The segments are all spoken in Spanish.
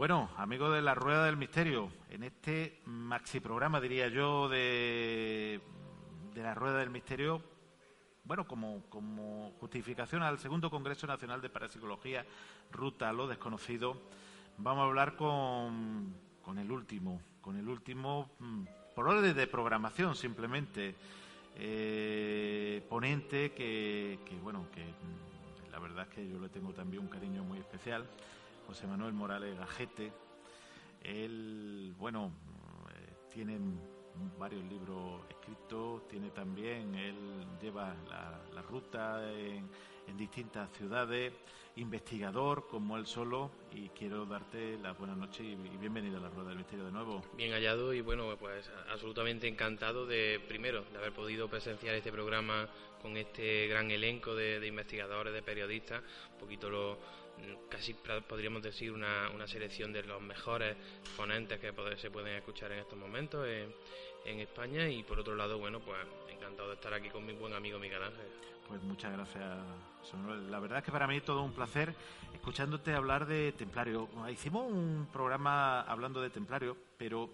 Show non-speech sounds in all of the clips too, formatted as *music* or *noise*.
Bueno, amigos de la Rueda del Misterio, en este maxi programa, diría yo, de, la Rueda del Misterio, bueno, como, como justificación al segundo Congreso Nacional de Parapsicología, Ruta a lo Desconocido, vamos a hablar con, con el último, con el último, mm, por orden de programación simplemente, eh, ponente que, que, bueno, que mm, la verdad es que yo le tengo también un cariño muy especial. José Manuel Morales Gajete. Él, bueno, eh, tiene varios libros escritos, tiene también, él lleva la, ruta en, en, distintas ciudades, investigador como él solo, y quiero darte la buenas noches y, y bienvenido a la Rueda del Misterio de nuevo. Bien hallado y bueno, pues absolutamente encantado de, primero, de haber podido presenciar este programa con este gran elenco de, de investigadores, de periodistas, un poquito lo casi podríamos decir una, una, selección de los mejores ponentes que se pueden escuchar en estos momentos en, España y por otro lado, bueno, pues encantado de estar aquí con mi buen amigo Miguel Ángel. Pues muchas gracias. La verdad es que para mí es todo un placer escuchándote hablar de Templario. Hicimos un programa hablando de Templario, pero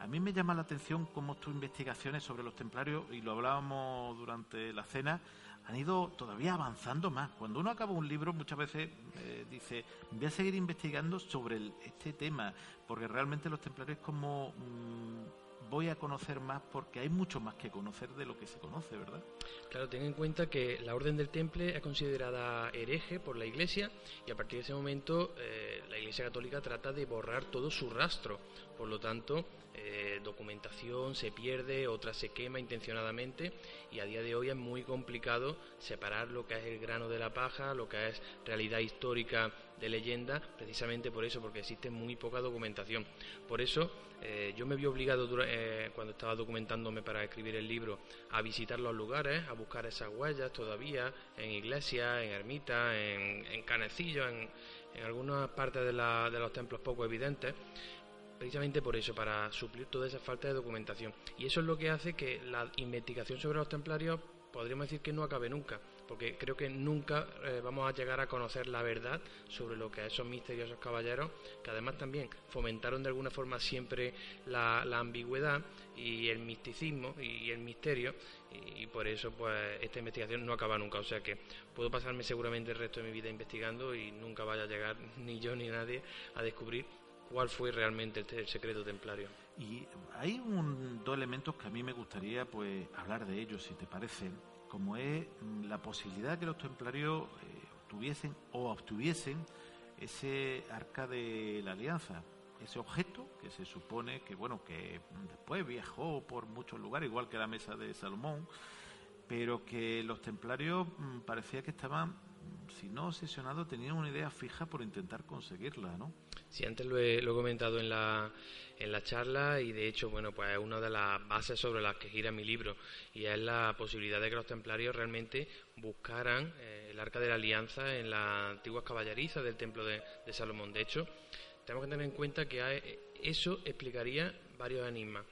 a mí me llama la atención cómo tus investigaciones sobre los Templarios, y lo hablábamos durante la cena, han ido todavía avanzando más. Cuando uno acaba un libro muchas veces eh, dice, voy a seguir investigando sobre este tema, porque realmente los templarios como mmm, voy a conocer más porque hay mucho más que conocer de lo que se conoce, ¿verdad? Claro, ten en cuenta que la Orden del Temple es considerada hereje por la Iglesia y a partir de ese momento eh, la Iglesia Católica trata de borrar todo su rastro. Por lo tanto, eh, documentación se pierde, otra se quema intencionadamente y a día de hoy es muy complicado separar lo que es el grano de la paja, lo que es realidad histórica de leyenda, precisamente por eso, porque existe muy poca documentación. Por eso eh, yo me vi obligado eh, cuando estaba documentándome para escribir el libro a visitar los lugares, a buscar esas huellas todavía en iglesias, en ermitas, en, en canecillos, en, en algunas partes de, la, de los templos poco evidentes precisamente por eso, para suplir toda esa falta de documentación. Y eso es lo que hace que la investigación sobre los templarios podríamos decir que no acabe nunca, porque creo que nunca eh, vamos a llegar a conocer la verdad sobre lo que esos misteriosos caballeros, que además también fomentaron de alguna forma siempre la, la ambigüedad y el misticismo y el misterio, y, y, por eso pues esta investigación no acaba nunca. O sea que puedo pasarme seguramente el resto de mi vida investigando y nunca vaya a llegar *laughs* ni yo ni nadie a descubrir cuál fue realmente el, el, secreto templario. Y hay un, dos elementos que a mí me gustaría pues hablar de ellos, si te parece, como es la posibilidad que los templarios eh, tuviesen o obtuviesen ese arca de la alianza, ese objeto que se supone que bueno que después viajó por muchos lugares, igual que la mesa de Salomón, pero que los templarios mmm, parecía que estaban, si no obsesionados, tenían una idea fija por intentar conseguirla, ¿no? Sí, antes lo he, lo he comentado en la, en la charla y de hecho, bueno, pues es una de las bases sobre las que gira mi libro y es la posibilidad de que los templarios realmente buscaran eh, el arca de la alianza en las antiguas caballerizas del templo de, Salomón. De hecho, tenemos que tener en cuenta que eso explicaría varios enigmas.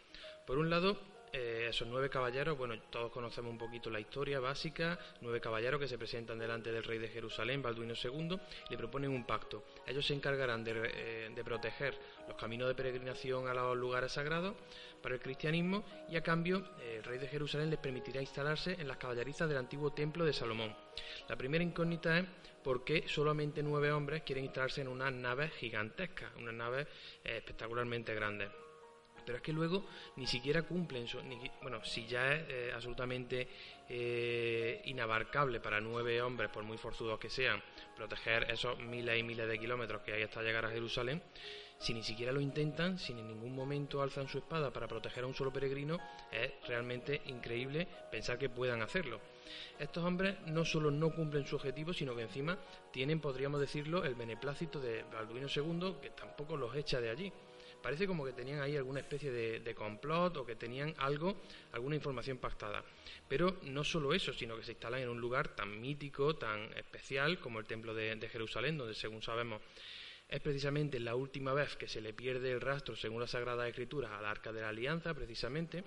Por un lado, eh, esos nueve caballeros, bueno, todos conocemos un poquito la historia básica, nueve caballeros que se presentan delante del rey de Jerusalén, Balduino II, le proponen un pacto. Ellos se encargarán de, eh, de proteger los caminos de peregrinación a los lugares sagrados para el cristianismo y a cambio eh, el rey de Jerusalén les permitirá instalarse en las caballerizas del antiguo templo de Salomón. La primera incógnita es por qué solamente nueve hombres quieren instalarse en unas naves gigantescas, unas naves espectacularmente grandes pero es que luego ni siquiera cumplen, su, ni, bueno, si ya es eh, absolutamente eh, inabarcable para nueve hombres, por muy forzudos que sean, proteger esos miles y miles de kilómetros que hay hasta llegar a Jerusalén, si ni siquiera lo intentan, si en ningún momento alzan su espada para proteger a un solo peregrino, es realmente increíble pensar que puedan hacerlo. Estos hombres no solo no cumplen su objetivo, sino que encima tienen, podríamos decirlo, el beneplácito de Balduino II, que tampoco los echa de allí. Parece como que tenían ahí alguna especie de, complot o que tenían algo, alguna información pactada. Pero no solo eso, sino que se instalan en un lugar tan mítico, tan especial como el Templo de Jerusalén, donde según sabemos es precisamente la última vez que se le pierde el rastro, según la Sagrada Escritura, al Arca de la Alianza, precisamente,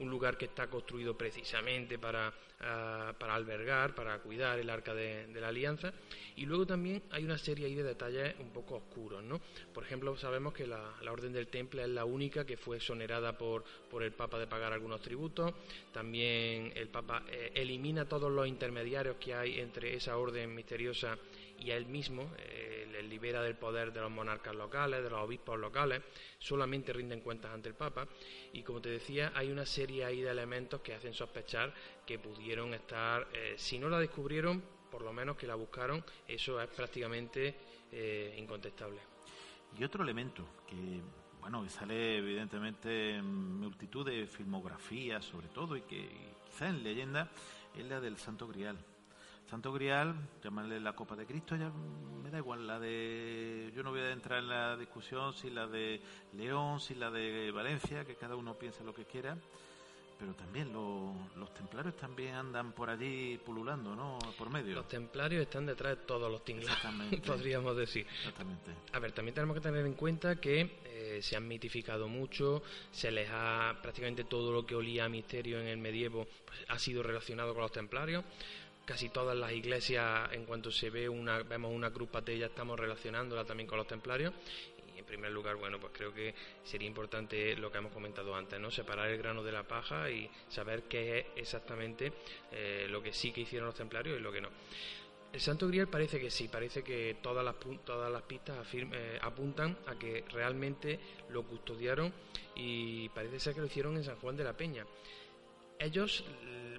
un lugar que está construido precisamente para, ah, para albergar, para cuidar el Arca de, la Alianza, y luego también hay una serie ahí de detalles un poco oscuros, ¿no? Por ejemplo, sabemos que la, Orden del Temple es la única que fue exonerada por, por el Papa de pagar algunos tributos, también el Papa eh, elimina todos los intermediarios que hay entre esa orden misteriosa y él mismo, eh, le libera del poder de los monarcas locales, de los obispos locales, solamente rinden cuentas ante el Papa y como te decía hay una serie ahí de elementos que hacen sospechar que pudieron estar, eh, si no la descubrieron, por lo menos que la buscaron, eso es prácticamente eh, incontestable. Y otro elemento que bueno, que sale evidentemente en multitud de filmografías sobre todo y que quizá en leyenda es la del Santo Grial. Santo Grial, llamarle la Copa de Cristo, ya me da igual la de. Yo no voy a entrar en la discusión si la de León, si la de Valencia, que cada uno piense lo que quiera, pero también los templarios también andan por allí pululando, ¿no? Por medio. Los templarios están detrás de todos los tinglados, *laughs* podríamos decir. Exactamente. A ver, también tenemos que tener en cuenta que eh, se han mitificado mucho, se les ha prácticamente todo lo que olía a misterio en el medievo pues, ha sido relacionado con los templarios casi todas las iglesias, en cuanto se ve una, vemos una cruz patella, estamos relacionándola también con los templarios. Y en primer lugar, bueno, pues creo que sería importante lo que hemos comentado antes, ¿no? Separar el grano de la paja y saber qué es exactamente eh, lo que sí que hicieron los templarios y lo que no. El Santo Grial parece que sí, parece que todas las, todas las pistas eh, apuntan a que realmente lo custodiaron y parece ser que lo hicieron en San Juan de la Peña. Ellos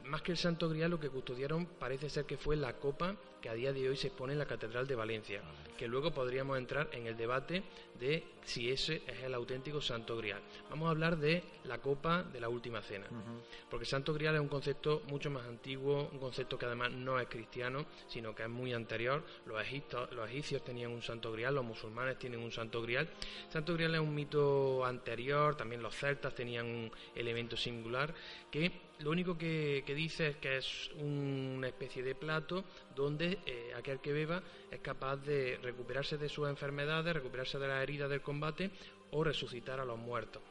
más que el Santo Grial, lo que custodiaron parece ser que fue la copa que a día de hoy se expone en la Catedral de Valencia, que luego podríamos entrar en el debate de si ese es el auténtico Santo Grial. Vamos a hablar de la copa de la Última Cena, porque Santo Grial es un concepto mucho más antiguo, un concepto que además no es cristiano, sino que es muy anterior. Los, egipcios, los egipcios tenían un Santo Grial, los musulmanes tienen un Santo Grial. Santo Grial es un mito anterior, también los celtas tenían un elemento singular que lo único que, dice es que es una especie de plato donde eh, aquel que beba es capaz de recuperarse de sus enfermedades, recuperarse de las heridas del combate o resucitar a los muertos.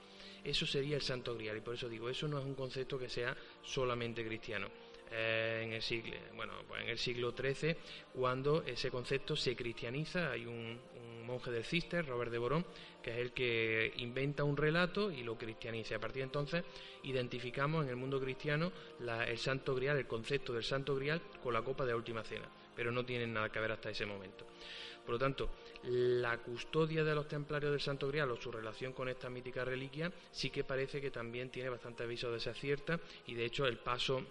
Eso sería el Santo Grial y por eso digo, eso no es un concepto que sea solamente cristiano. Eh, en el siglo, bueno, pues en el siglo XIII, cuando ese concepto se cristianiza, hay un, monje del Cister, Robert de Borón, que es el que inventa un relato y lo cristianiza. A partir de entonces identificamos en el mundo cristiano el Santo Grial, el concepto del Santo Grial con la copa de última cena, pero no tienen nada que ver hasta ese momento. Por lo tanto, la custodia de los templarios del Santo Grial o su relación con esta mítica reliquia sí que parece que también tiene bastante aviso de ser cierta y de hecho el paso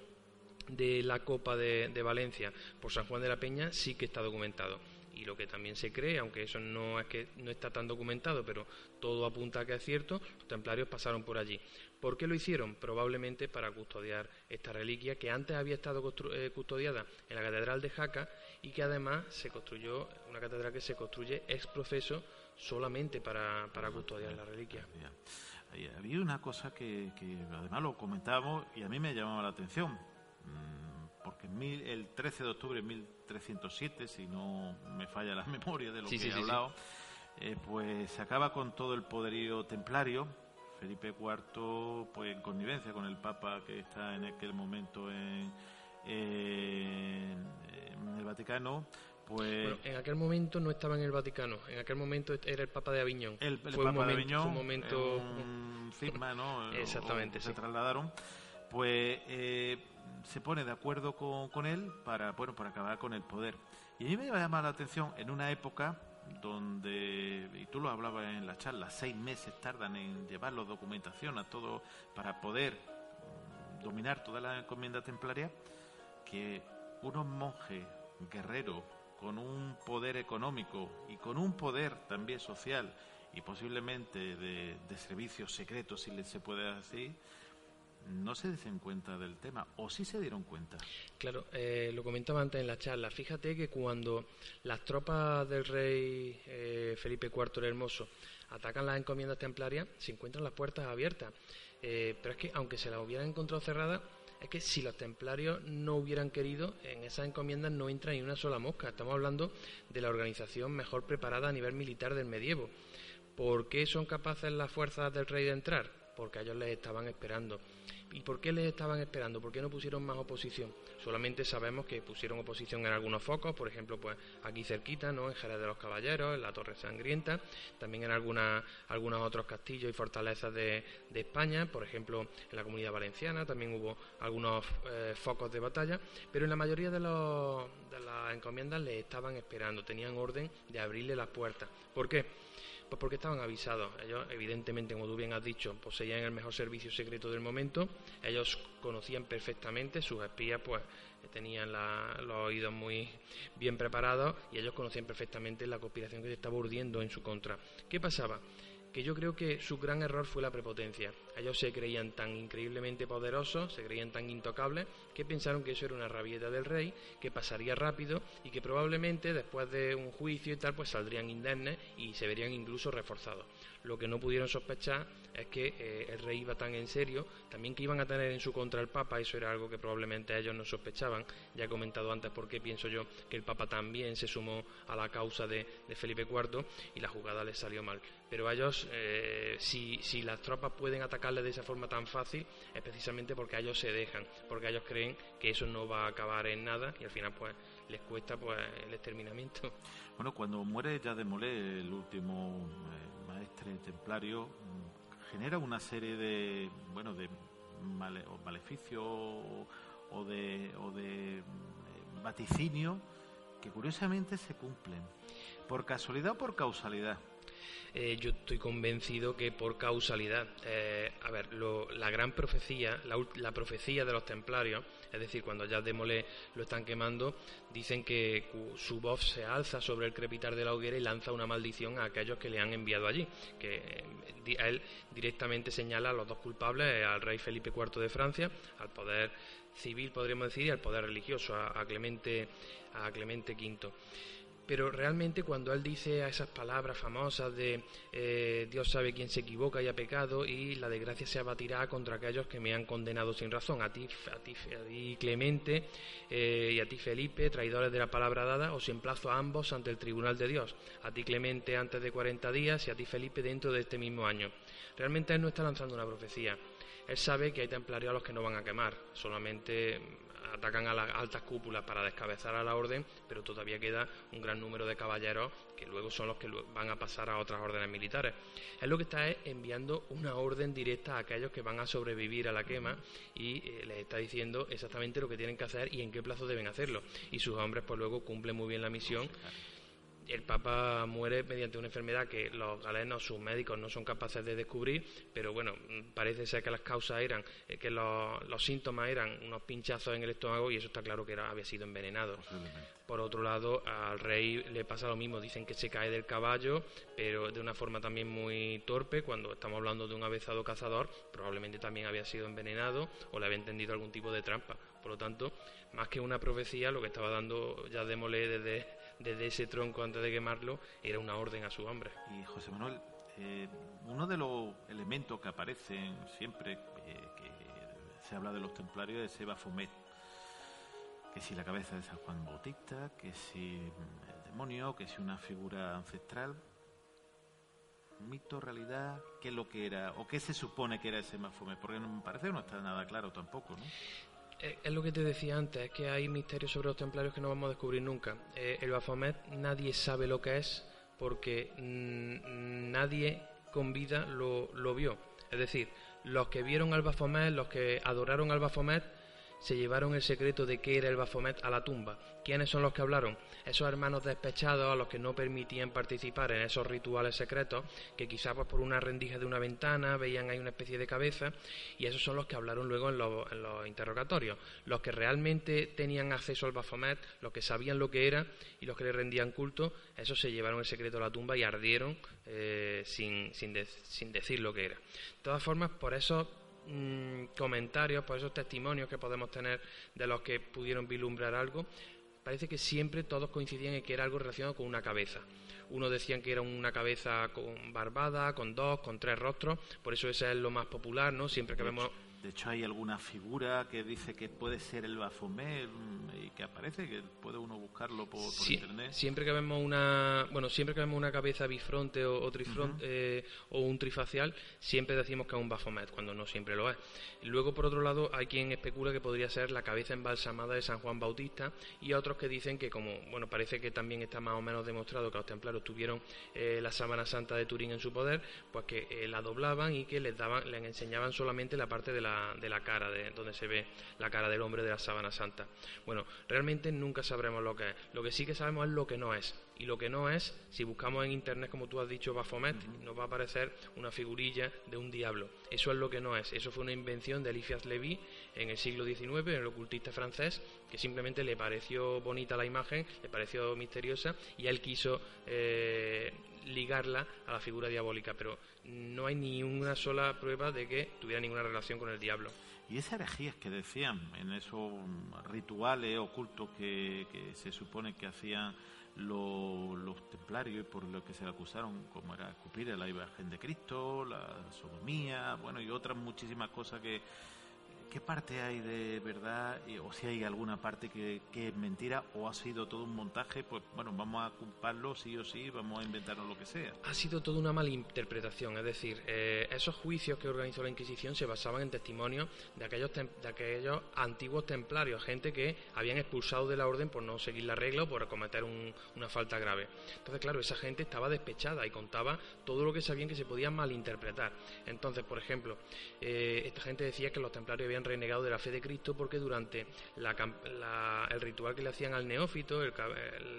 de la Copa de, Valencia por San Juan de la Peña sí que está documentado y lo que también se cree, aunque eso no es que no está tan documentado, pero todo apunta a que es cierto, los templarios pasaron por allí. ¿Por qué lo hicieron? Probablemente para custodiar esta reliquia que antes había estado eh, custodiada en la Catedral de Jaca y que además se construyó, una catedral que se construye ex profeso solamente para, custodiar la reliquia. Había una cosa que, además lo comentábamos y a mí me llamaba la atención Porque el 13 de octubre de 1307, si no me falla la *laughs* memoria de lo que he hablado, eh, pues se acaba con todo el poderío templario. Felipe IV, pues en connivencia con el Papa que está en aquel momento en, el Vaticano, pues... en aquel momento no estaba en el Vaticano, en aquel momento era el Papa de Aviñón. El, Papa de Aviñón, momento... firma, ¿no? *laughs* Exactamente, se trasladaron. Pues eh, se pone de acuerdo con, él para, bueno, para acabar con el poder. Y a mí me llama la atención en una época donde, y tú lo hablabas en la charla, seis meses tardan en llevar la documentación a todo para poder mm, dominar toda la encomienda templaria, que unos monjes guerreros con un poder económico y con un poder también social y posiblemente de, de servicios secretos, si se puede decir, no se dicen cuenta del tema, o sí se dieron cuenta. Claro, eh, lo comentaba antes en la charla. Fíjate que cuando las tropas del rey eh, Felipe IV el Hermoso atacan las encomiendas templarias, se encuentran las puertas abiertas. Eh, pero es que, aunque se las hubieran encontrado cerradas, es que si los templarios no hubieran querido, en esas encomiendas no entra ni una sola mosca. Estamos hablando de la organización mejor preparada a nivel militar del medievo. ¿Por qué son capaces las fuerzas del rey de entrar? Porque ellos les estaban esperando. ¿Y por qué les estaban esperando? ¿Por qué no pusieron más oposición? Solamente sabemos que pusieron oposición en algunos focos, por ejemplo, pues aquí cerquita, ¿no? En Jerez de los Caballeros, en la Torre Sangrienta, también en algunas, algunos otros castillos y fortalezas de, España, por ejemplo, en la Comunidad Valenciana también hubo algunos eh, focos de batalla, pero en la mayoría de, los, de las encomiendas les estaban esperando, tenían orden de abrirle las puertas. ¿Por qué? Pues porque estaban avisados. Ellos, evidentemente, como tú bien has dicho, poseían el mejor servicio secreto del momento. Ellos conocían perfectamente, sus espías, pues tenían los oídos muy bien preparados y ellos conocían perfectamente la conspiración que se estaba urdiendo en su contra. ¿Qué pasaba? que yo creo que su gran error fue la prepotencia. Ellos se creían tan increíblemente poderosos, se creían tan intocables, que pensaron que eso era una rabieta del rey, que pasaría rápido y que probablemente después de un juicio y tal, pues saldrían indemnes y se verían incluso reforzados. Lo que no pudieron sospechar es que eh, el rey iba tan en serio, también que iban a tener en su contra el Papa, eso era algo que probablemente ellos no sospechaban. Ya he comentado antes por qué pienso yo que el Papa también se sumó a la causa de, Felipe IV y la jugada les salió mal. Pero ellos, eh, si, las tropas pueden de esa forma tan fácil, es precisamente porque ellos se dejan, porque ellos creen que eso no va a acabar en nada y al final pues les cuesta pues el exterminamiento. *laughs* Bueno, cuando muere ya de Molé, el último eh, maestre templario, genera una serie de, bueno, de maleficios o de, o de mm, vaticinios que curiosamente se cumplen. ¿Por casualidad o por causalidad? Eh, yo estoy convencido que por causalidad. Eh, a ver, la gran profecía, la, profecía de los templarios, es decir, cuando ya de Molé lo están quemando, dicen que su voz se alza sobre el crepitar de la hoguera y lanza una maldición a aquellos que le han enviado allí. Que eh, él directamente señala a los dos culpables, al rey Felipe IV de Francia, al poder civil, podríamos decir, y al poder religioso, a, Clemente, a Clemente V pero realmente cuando él dice a esas palabras famosas de eh, Dios sabe quién se equivoca y ha pecado y la desgracia se abatirá contra aquellos que me han condenado sin razón, a ti, a ti, Clemente eh, y a ti Felipe, traidores de la palabra dada, os emplazo a ambos ante el tribunal de Dios, a ti Clemente antes de 40 días y a ti Felipe dentro de este mismo año. Realmente él no está lanzando una profecía. Él sabe que hay templarios a los que no van a quemar, solamente atacan a las altas cúpulas para descabezar a la orden, pero todavía queda un gran número de caballeros que luego son los que van a pasar a otras órdenes militares. Es lo que está enviando una orden directa a aquellos que van a sobrevivir a la quema y eh, les está diciendo exactamente lo que tienen que hacer y en qué plazo deben hacerlo. Y sus hombres pues luego cumplen muy bien la misión el Papa muere mediante una enfermedad que los galenos, sus médicos, no son capaces de descubrir, pero bueno, parece ser que las causas eran, eh, que los, síntomas eran unos pinchazos en el estómago y eso está claro que era, había sido envenenado. Por otro lado, al rey le pasa lo mismo, dicen que se cae del caballo, pero de una forma también muy torpe, cuando estamos hablando de un avezado cazador, probablemente también había sido envenenado o le había entendido algún tipo de trampa. Por lo tanto, más que una profecía, lo que estaba dando ya démosle desde desde ese tronco antes de quemarlo, era una orden a su hombre. Y José Manuel, eh, uno de los elementos que aparecen siempre eh, que se habla de los templarios es Eva Fomet. Que si la cabeza de San Juan Bautista, que si el demonio, que si una figura ancestral. Mito, realidad, ¿qué es lo que era? ¿O qué se supone que era ese Baphomet? Porque no me parece que no está nada claro tampoco, ¿no? Eh, es lo que te decía antes, es que hay misterios sobre los templarios que no vamos a descubrir nunca. Eh, el Baphomet nadie sabe lo que es porque mm, nadie con vida lo, lo, vio. Es decir, los que vieron al Baphomet, los que adoraron al Baphomet, se llevaron el secreto de qué era el Baphomet a la tumba. ¿Quiénes son los que hablaron? Esos hermanos despechados a los que no permitían participar en esos rituales secretos, que quizás pues, por una rendija de una ventana veían ahí una especie de cabeza, y esos son los que hablaron luego en los, interrogatorios. Los que realmente tenían acceso al Baphomet, los que sabían lo que era y los que le rendían culto, esos se llevaron el secreto a la tumba y ardieron eh, sin, sin, sin decir lo que era. De todas formas, por eso mm, comentarios, por esos testimonios que podemos tener de los que pudieron vislumbrar algo, parece que siempre todos coincidían en que era algo relacionado con una cabeza. Unos decían que era una cabeza con barbada, con dos, con tres rostros, por eso ese es lo más popular, ¿no? Siempre que vemos de hecho, hay alguna figura que dice que puede ser el Baphomet mm, y que aparece, que puede uno buscarlo por, internet. Siempre que vemos una, bueno, siempre que vemos una cabeza bifronte o, trifronte, eh, o un trifacial, siempre decimos que es un Baphomet, cuando no siempre lo es. Luego, por otro lado, hay quien especula que podría ser la cabeza embalsamada de San Juan Bautista y otros que dicen que, como, bueno, parece que también está más o menos demostrado que los templarios tuvieron eh, la sábana santa de Turín en su poder, pues que eh, la doblaban y que les daban, les enseñaban solamente la parte de la de la cara, de donde se ve la cara del hombre de la sábana santa. Bueno, realmente nunca sabremos lo que es. Lo que sí que sabemos es lo que no es. Y lo que no es, si buscamos en internet, como tú has dicho, Baphomet, nos va a aparecer una figurilla de un diablo. Eso es lo que no es. Eso fue una invención de Eliphas Levi en el siglo XIX, en el ocultista francés, que simplemente le pareció bonita la imagen, le pareció misteriosa y él quiso eh, ligarla a la figura diabólica, pero no hay ni una sola prueba de que tuviera ninguna relación con el diablo. Y esas herejías que decían en esos rituales ocultos que, se supone que hacían los, templarios y por lo que se le acusaron, como era escupir a la imagen de Cristo, la sodomía, bueno, y otras muchísimas cosas que, ¿Qué parte hay de verdad o si hay alguna parte que, es mentira o ha sido todo un montaje? Pues bueno, vamos a culparlo sí o sí, vamos a inventarnos lo que sea. Ha sido toda una mala interpretación, es decir, eh, esos juicios que organizó la Inquisición se basaban en testimonios de aquellos, de aquellos antiguos templarios, gente que habían expulsado de la orden por no seguir la regla o por cometer una falta grave. Entonces, claro, esa gente estaba despechada y contaba todo lo que sabían que se podía malinterpretar. Entonces, por ejemplo, eh, esta gente decía que los templarios habían renegado de la fe de Cristo porque durante el ritual que le hacían al neófito, el,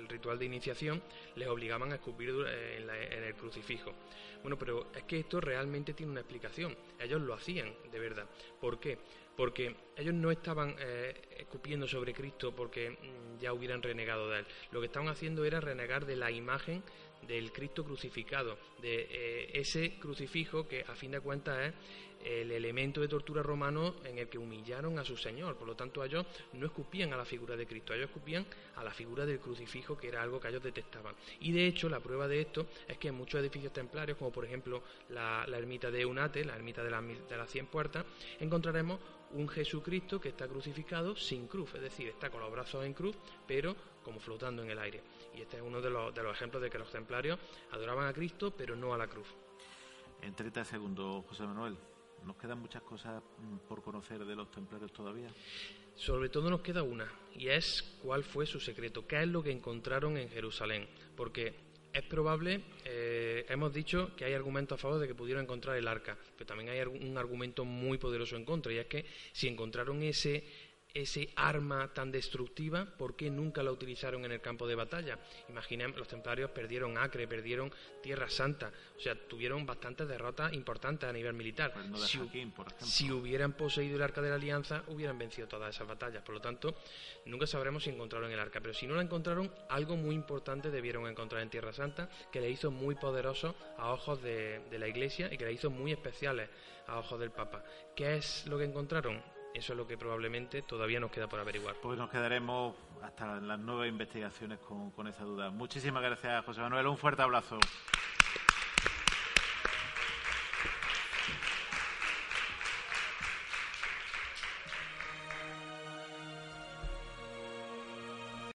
ritual de iniciación, les obligaban a escupir en, el crucifijo. Bueno, pero es que esto realmente tiene una explicación. Ellos lo hacían, de verdad. ¿Por qué? Porque ellos no estaban eh, escupiendo sobre Cristo porque mm, ya hubieran renegado de él. Lo que estaban haciendo era renegar de la imagen del Cristo crucificado, de eh, ese crucifijo que a fin de cuentas es el elemento de tortura romano en el que humillaron a su Señor. Por lo tanto, ellos no escupían a la figura de Cristo, ellos escupían a la figura del crucifijo, que era algo que ellos detestaban. Y de hecho, la prueba de esto es que en muchos edificios templarios, como por ejemplo la, ermita de Eunate, la ermita de, de las Cien Puertas, encontraremos un Jesucristo que está crucificado sin cruz, es decir, está con los brazos en cruz, pero como flotando en el aire. Y este es uno de los, de los ejemplos de que los templarios adoraban a Cristo, pero no a la cruz. En 30 segundos, José Manuel. ¿Nos quedan muchas cosas mm, por conocer de los templarios todavía? Sobre todo nos queda una, y es cuál fue su secreto, qué es lo que encontraron en Jerusalén, porque es probable, eh, hemos dicho que hay argumentos a favor de que pudieron encontrar el arca, pero también hay un argumento muy poderoso en contra, y es que si encontraron ese ese arma tan destructiva, ¿por qué nunca la utilizaron en el campo de batalla? Imaginen, los templarios perdieron Acre, perdieron Tierra Santa, o sea, tuvieron bastantes derrotas importantes a nivel militar. si, hubieran poseído el arca de la alianza, hubieran vencido todas esas batallas. Por lo tanto, nunca sabremos si encontraron el arca, pero si no la encontraron, algo muy importante debieron encontrar en Tierra Santa, que le hizo muy poderoso a ojos de, de la Iglesia y que le hizo muy especiales a ojos del Papa. ¿Qué es lo que encontraron? Eso es lo que probablemente todavía nos queda por averiguar. Pues nos quedaremos hasta las nuevas investigaciones con, con esa duda. Muchísimas gracias, José Manuel. Un fuerte abrazo.